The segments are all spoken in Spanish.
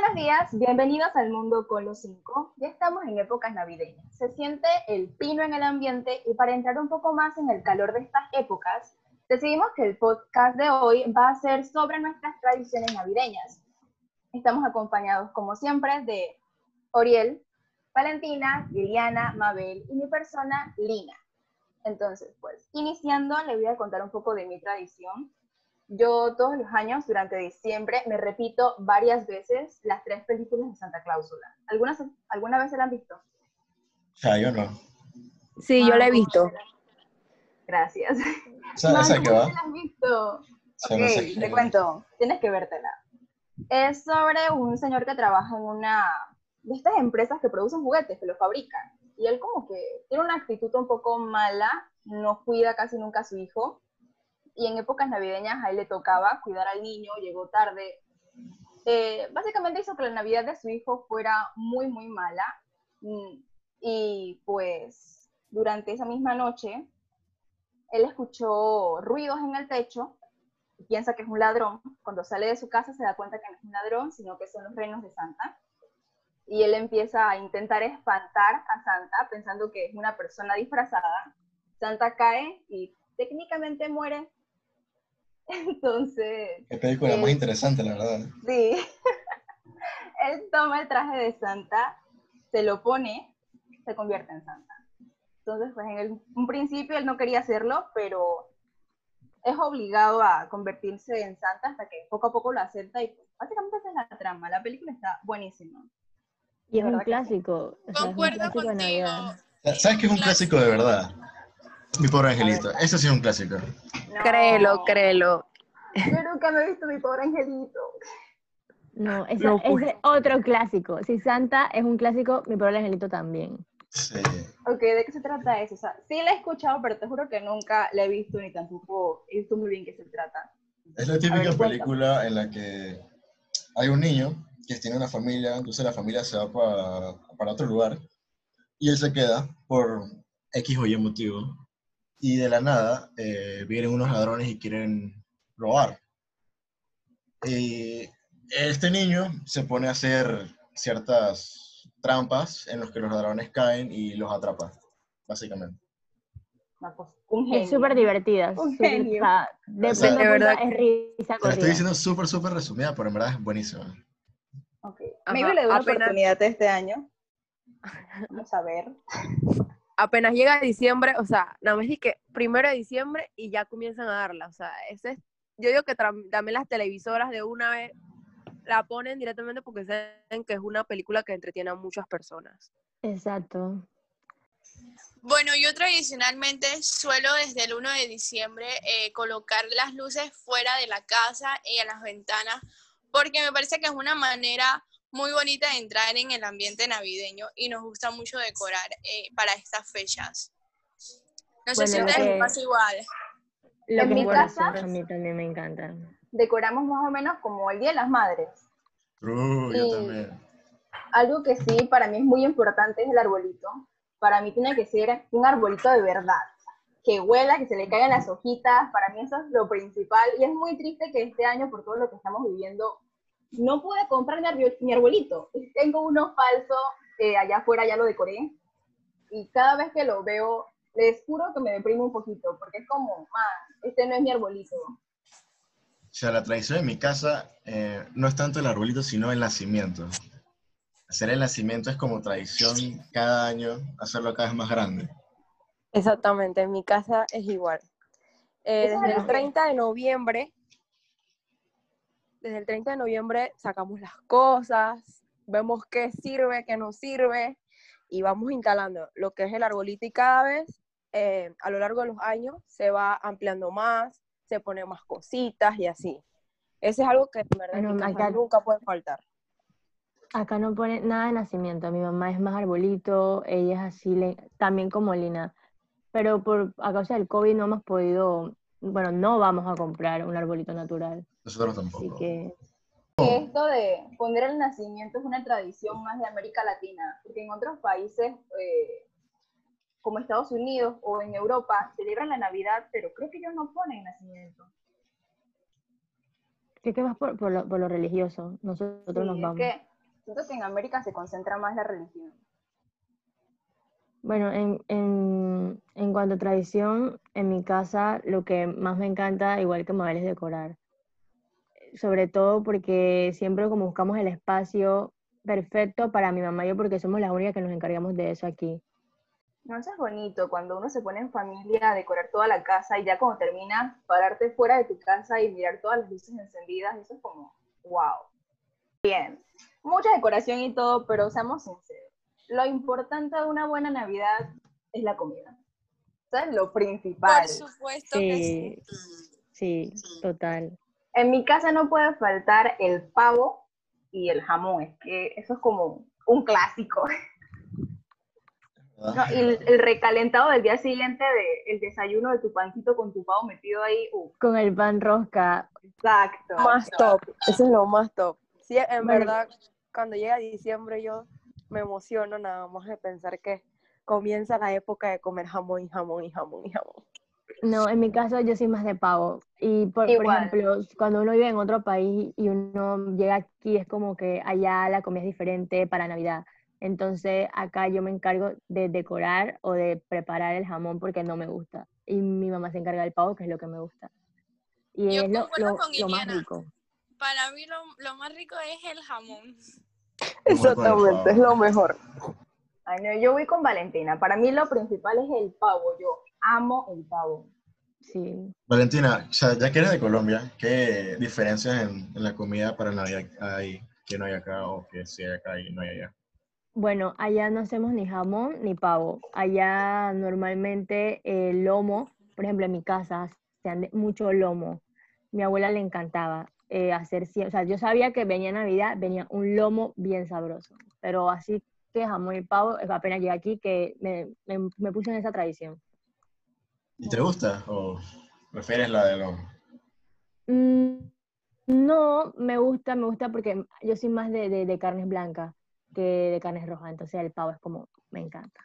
buenos días, bienvenidos al Mundo los cinco. Ya estamos en épocas navideñas. Se siente el pino en el ambiente y para entrar un poco más en el calor de estas épocas, decidimos que el podcast de hoy va a ser sobre nuestras tradiciones navideñas. Estamos acompañados, como siempre, de Oriel, Valentina, Liliana, Mabel y mi persona, Lina. Entonces, pues, iniciando, le voy a contar un poco de mi tradición. Yo todos los años, durante diciembre, me repito varias veces las tres películas de Santa Cláusula. ¿Algunas, ¿Alguna vez se la han visto? Ah, yo no. Sí, yo la he visto. Gracias. ¿Sabes a qué va? la has visto? No te cuento. Tienes que vértela. Es sobre un señor que trabaja en una de estas empresas que producen juguetes, que los fabrican. Y él como que tiene una actitud un poco mala, no cuida casi nunca a su hijo. Y en épocas navideñas a él le tocaba cuidar al niño, llegó tarde. Eh, básicamente hizo que la Navidad de su hijo fuera muy, muy mala. Mm, Y pues durante esa misma noche, él escuchó ruidos en el techo y piensa que es un ladrón. Cuando sale de su casa se da cuenta que no es un ladrón, sino que son los reinos de Santa. Y él empieza a intentar espantar a Santa pensando que es una persona disfrazada. Santa cae y técnicamente muere. Entonces, Qué película más Eh, interesante, la verdad. Sí. Él toma el traje de Santa, se lo pone, se convierte en Santa. Entonces, pues en el- un principio él no quería hacerlo, pero es obligado a convertirse en Santa hasta que poco a poco lo acepta y pues, básicamente esa es la trama. La película está buenísima. Y es un ¿Verdad que clásico. o sea, es un Concuerdo contigo. ¿Sabes qué es un clásico de verdad? Mi pobre angelito. Ese sí es un clásico. No, Créelo, créelo. Yo nunca me he visto mi pobre angelito. No, ese, No, pues. ese otro clásico. Si Santa es un clásico, mi pobre angelito también. Sí. Ok, ¿de qué se trata eso? O sea, sí la he escuchado, pero te juro que nunca la he visto ni tampoco he visto muy bien qué se trata. Es la típica ver, cuéntame. película en la que hay un niño que tiene una familia, entonces la familia se va para, para otro lugar y él se queda por X o Y motivo. Y de la nada eh, vienen unos ladrones y quieren robar. Y este niño se pone a hacer ciertas trampas en las que los ladrones caen y los atrapa, básicamente. No, pues, un genio. Es súper divertida. Un genio. de O sea, punta a de verdad es risa Te la estoy diciendo súper, súper resumida, pero en verdad es buenísima. Ok. Ajá, Maybe le doy una oportunidad este año. Vamos a ver. Apenas llega diciembre, o sea, nada más que primero de diciembre y ya comienzan a darla. O sea, ese es, yo digo que también las televisoras de una vez la ponen directamente porque saben que es una película que entretiene a muchas personas. Exacto. Bueno, yo tradicionalmente suelo desde el 1 de diciembre eh, colocar las luces fuera de la casa y en las ventanas, porque me parece que es una manera muy bonita de entrar en el ambiente navideño y nos gusta mucho decorar eh, para estas fechas. No sé si a ustedes les pasa igual. Lo En que mi casa- a mí también me encanta. Decoramos más o menos como el Día de las Madres. Uh, yo Y- también. Algo que sí para mí es muy importante es el arbolito. Para mí tiene que ser un arbolito de verdad. Que huela, que se le caigan las hojitas. Para mí eso es lo principal. Y es muy triste que este año, por todo lo que estamos viviendo, no pude comprar mi, arbo- mi arbolito. Tengo uno falso, eh, allá afuera ya lo decoré. Y cada vez que lo veo, les juro que me deprimo un poquito. Porque es como, man, este no es mi arbolito. O sea, la tradición en mi casa eh, no es tanto el arbolito, sino el nacimiento. Hacer el nacimiento es como tradición cada año, hacerlo cada vez más grande. Exactamente, en mi casa es igual. Eh, desde el que- 30 de noviembre, desde el 30 de noviembre sacamos las cosas, vemos qué sirve, qué no sirve, y vamos instalando lo que es el arbolito y cada vez eh, a lo largo de los años se va ampliando más, se ponen más cositas y así. Ese es algo que en verdad en Bueno, casa acá- nunca puede faltar. Acá no pone nada de nacimiento. Mi mamá es más arbolito, ella es así, también como Lina. Pero por a causa del COVID no hemos podido, bueno, no vamos a comprar un arbolito natural. Nosotros Así tampoco. que que esto de poner el nacimiento es una tradición más de América Latina, porque en otros países eh, como Estados Unidos o en Europa celebran la Navidad, pero creo que ellos no ponen nacimiento. creo que más por, por lo, por lo religioso. Nosotros Sí, nos es vamos. que Siento que en América se concentra más la religión. Bueno, en, en, en cuanto a tradición, en mi casa lo que más me encanta, igual que Mabel, es decorar. Sobre todo porque siempre como buscamos el espacio perfecto para mi mamá y yo, porque somos las únicas que nos encargamos de eso aquí. No, eso es bonito, cuando uno se pone en familia a decorar toda la casa y ya cuando terminas, pararte fuera de tu casa y mirar todas las luces encendidas, eso es como, wow. Bien, mucha decoración y todo, pero seamos sinceros. Lo importante de una buena Navidad es la comida. ¿Sabes? Lo principal. Por supuesto que Sí, sí, total. En mi casa no puede faltar el pavo y el jamón, es que eso es como un clásico. No, y el, el recalentado del día siguiente de el desayuno de tu pancito con tu pavo metido ahí, uh, Con el pan rosca, exacto. Más top, eso es lo más top. Sí, en Bueno. verdad, cuando llega diciembre yo me emociono nada más de pensar que comienza la época de comer jamón y jamón y jamón y jamón. No, en mi caso yo soy más de pavo. Y por, por ejemplo, cuando uno vive en otro país y uno llega aquí, es como que allá la comida es diferente para Navidad. Entonces acá yo me encargo de decorar o de preparar el jamón porque no me gusta. Y mi mamá se encarga del pavo, que es lo que me gusta. Y Yo es lo, concuerdo lo- con lo más rico. Para mí lo, lo más rico es el jamón. Exactamente, es lo mejor. Ay, no, yo voy con Valentina. Para mí lo principal es el pavo. Yo amo el pavo. Sí. Valentina, o sea, ya que eres de Colombia, ¿qué diferencias en, en la comida para Navidad hay que no hay acá o que sí hay acá y no hay allá? Bueno, allá no hacemos ni jamón ni pavo. Allá normalmente el lomo, por ejemplo, en mi casa hacían mucho lomo. Mi abuela le encantaba eh, hacer, o sea, yo sabía que venía Navidad, venía un lomo bien sabroso, pero así que jamón y pavo, apenas llegué aquí que me, me, me puse en esa tradición. ¿Y te gusta o prefieres la de los... Mm, no, me gusta, me gusta porque yo soy más de, de, de carnes blancas que de carnes rojas, entonces el pavo es como, me encanta.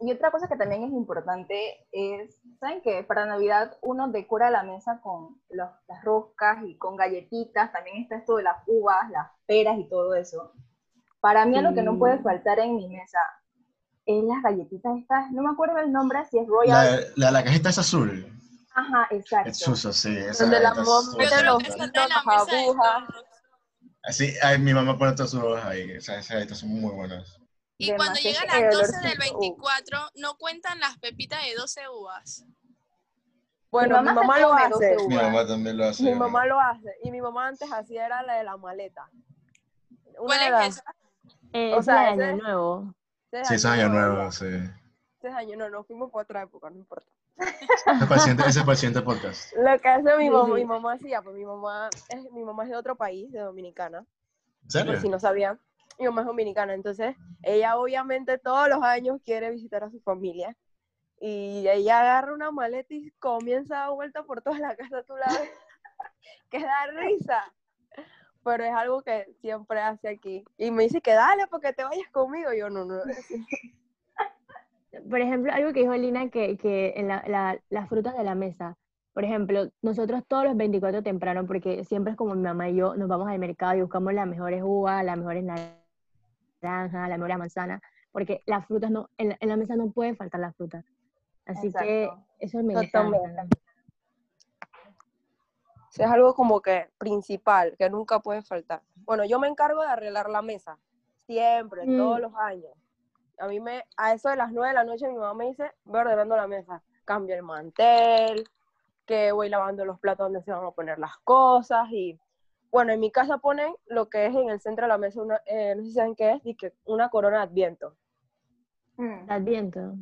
Y otra cosa que también es importante es, ¿saben que Para Navidad uno decora la mesa con los- las roscas y con galletitas, también está esto de las uvas, las peras y todo eso. Para mí lo que no Sí. puede faltar en mi mesa es las galletitas estas, no me acuerdo el nombre, si es La, Royal. la, la cajita es azul. Ajá, Es exacto. suso, sí. Esa Donde la es mete creo los la las agujas. Así, ay, mi mamá pone todas sus hojas ahí. O sea, esas galletas son muy buenas. Y cuando Demasiado. llegan las 12 del olorcito, uh. 24, no cuentan las pepitas de 12 uvas. Bueno, mi mamá lo come 12 hace. Mi mamá también lo hace. Mi mamá lo hace. Y mi mamá antes hacía era la de la maleta. Una ¿Cuál de es las- esa? Eh, O sea, es Año Nuevo. ese Sí, es año nuevo, sí. Ese es año, no, no fuimos por otra época, no importa. Ese es paciente, ese es paciente podcast. Lo que hace mi mamá, mi mamá hacía, pues mi mamá es, mi mamá es de otro país, de Dominicana, ¿En serio? por si no sabían. Mi mamá es dominicana, entonces ella obviamente todos los años quiere visitar a su familia. Y ella agarra una maleta y comienza a dar vuelta por toda la casa, tú la ves, que da risa. Pero es algo que siempre hace aquí. Y me dice que dale, porque te vayas conmigo. Y yo, no, no. Por ejemplo, algo que dijo Lina, que, que en la- la- las frutas de la mesa, por ejemplo, nosotros todos los 24 temprano, porque siempre es como mi mamá y yo, nos vamos al mercado y buscamos las mejores uvas, las mejores naranjas, las mejores manzanas, porque las frutas no, en la, en la mesa no pueden faltar las frutas. Así que Exacto. eso me Totalmente. encanta. Es algo como que principal, que nunca puede faltar. Bueno, yo me encargo de arreglar la mesa, siempre, Mm. todos los años. A mí me, a eso de las nueve de la noche mi mamá me dice, voy ordenando la mesa, cambio el mantel, que voy lavando los platos donde se van a poner las cosas y bueno, en mi casa ponen lo que es en el centro de la mesa, una, eh, no sé si saben qué es, y que una corona de adviento. Mm. Adviento.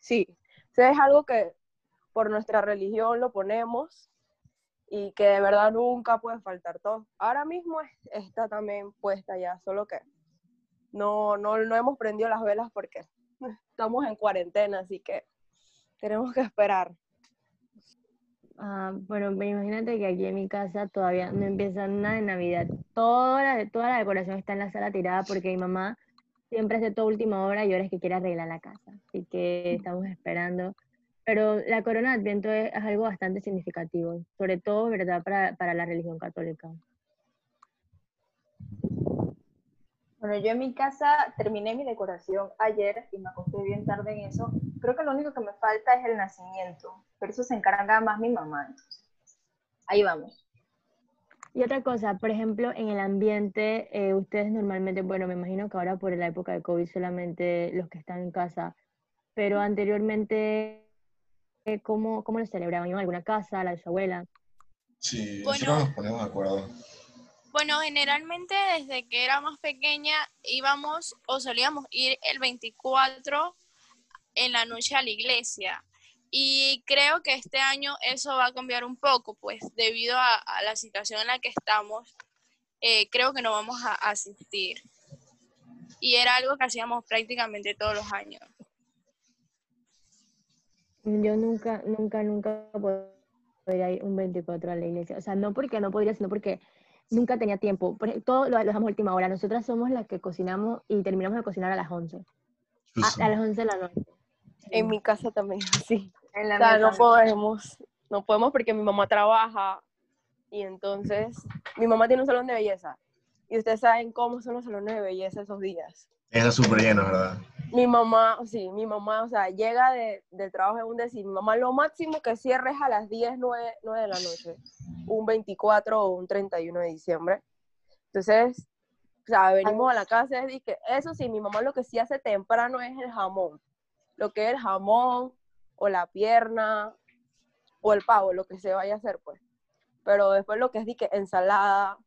Sí, o sea, es algo que por nuestra religión lo ponemos y que de verdad nunca puede faltar todo. Ahora mismo es- está también puesta ya, solo que no, no, no hemos prendido las velas porque estamos en cuarentena, así que tenemos que esperar. Ah, bueno, imagínate que aquí en mi casa todavía no empieza nada de Navidad. Toda la, toda la decoración está en la sala tirada porque mi mamá siempre hace todo última hora y ahora es que quiere arreglar la casa. Así que estamos esperando. Pero la corona de Adviento es, es algo bastante significativo, sobre todo, ¿verdad?, para, para la religión católica. Bueno, yo en mi casa terminé mi decoración ayer y me acosté bien tarde en eso. Creo que lo único que me falta es el nacimiento, pero eso se encarga más mi mamá. Entonces, ahí vamos. Y otra cosa, por ejemplo, en el ambiente, eh, ustedes normalmente, bueno, me imagino que ahora por la época de COVID solamente los que están en casa, pero anteriormente, ¿cómo, cómo lo celebraban? ¿Iban a alguna casa, la de su abuela? Sí, Bueno. nosotros nos ponemos de acuerdo. Bueno, generalmente desde que era más pequeña íbamos o solíamos ir el 24 en la noche a la iglesia. Y creo que este año eso va a cambiar un poco, pues debido a, a la situación en la que estamos, eh, creo que no vamos a asistir. Y era algo que hacíamos prácticamente todos los años. Yo nunca, nunca, nunca podría ir un 24 a la iglesia. O sea, no porque no podría, sino porque nunca tenía tiempo. Todo lo, lo dejamos a última hora. Nosotras somos las que cocinamos y terminamos de cocinar a las 11. A, a las 11 de la noche. En mi casa también es así. En la O sea, no podemos, no podemos porque mi mamá trabaja y entonces mi mamá tiene un salón de belleza y ustedes saben cómo son los salones de belleza esos días. Está súper lleno, ¿verdad? Mi mamá, sí, mi mamá, o sea, llega de, del trabajo en un decir, mi mamá lo máximo que cierre es a las 10, 9, 9 de la noche, un 24 o un 31 de diciembre. Entonces, o sea, venimos a la casa y que eso sí, mi mamá lo que sí hace temprano es el jamón, lo que es el jamón o la pierna o el pavo, lo que se vaya a hacer, pues. Pero después lo que es di que ensalada,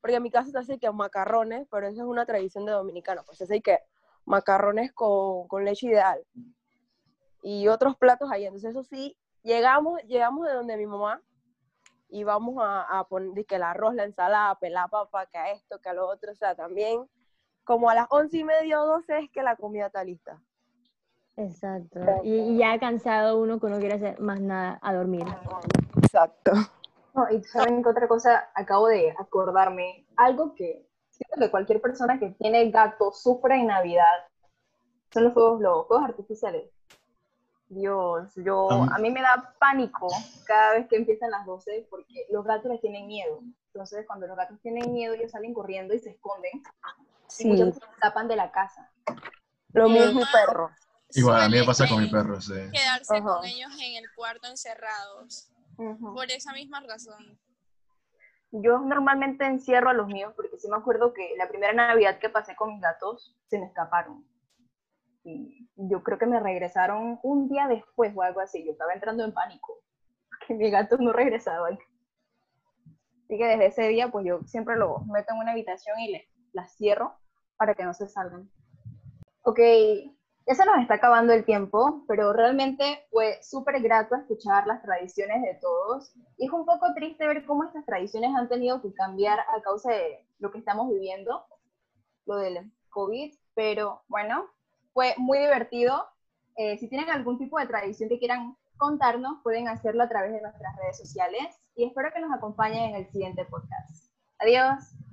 porque en mi casa se hace que macarrones, pero eso es una tradición de dominicano, pues se hace que macarrones con, con leche ideal y otros platos ahí. Entonces, eso sí, llegamos, llegamos de donde mi mamá y vamos a, a poner que el arroz, la ensalada, pelar papa, que a esto, que a lo otro. O sea, también como a las once y media o doce es que la comida está lista. Exacto. Y, y ya cansado uno que no quiere hacer más nada a dormir. Exacto. No, y saben que otra cosa, acabo de acordarme, algo que siento que cualquier persona que tiene gato sufre en Navidad, son los fuegos, los fuegos artificiales. Dios, yo, a mí me da pánico cada vez que empiezan las 12 porque los gatos les tienen miedo. Entonces, cuando los gatos tienen miedo, ellos salen corriendo y se esconden. Y muchas veces se escapan de la casa. Lo mío es Mi mi mamá perro. Igual, a mí me pasa con mi perro, sí. Quedarse Ajá. con ellos en el cuarto encerrados. Ujú. Por esa misma razón. Yo normalmente encierro a los míos porque sí me acuerdo que la primera Navidad que pasé con mis gatos se me escaparon. Y yo creo que me regresaron un día después o algo así. Yo estaba entrando en pánico porque mis gatos no regresaban. Así que desde ese día, pues yo siempre los meto en una habitación y les, las cierro para que no se salgan. Ok, ya se nos está acabando el tiempo, pero realmente fue súper grato escuchar las tradiciones de todos. Y es un poco triste ver cómo estas tradiciones han tenido que cambiar a causa de lo que estamos viviendo, lo del COVID, pero bueno, fue muy divertido. Eh, si tienen algún tipo de tradición que quieran contarnos, pueden hacerlo a través de nuestras redes sociales y espero que nos acompañen en el siguiente podcast. Adiós.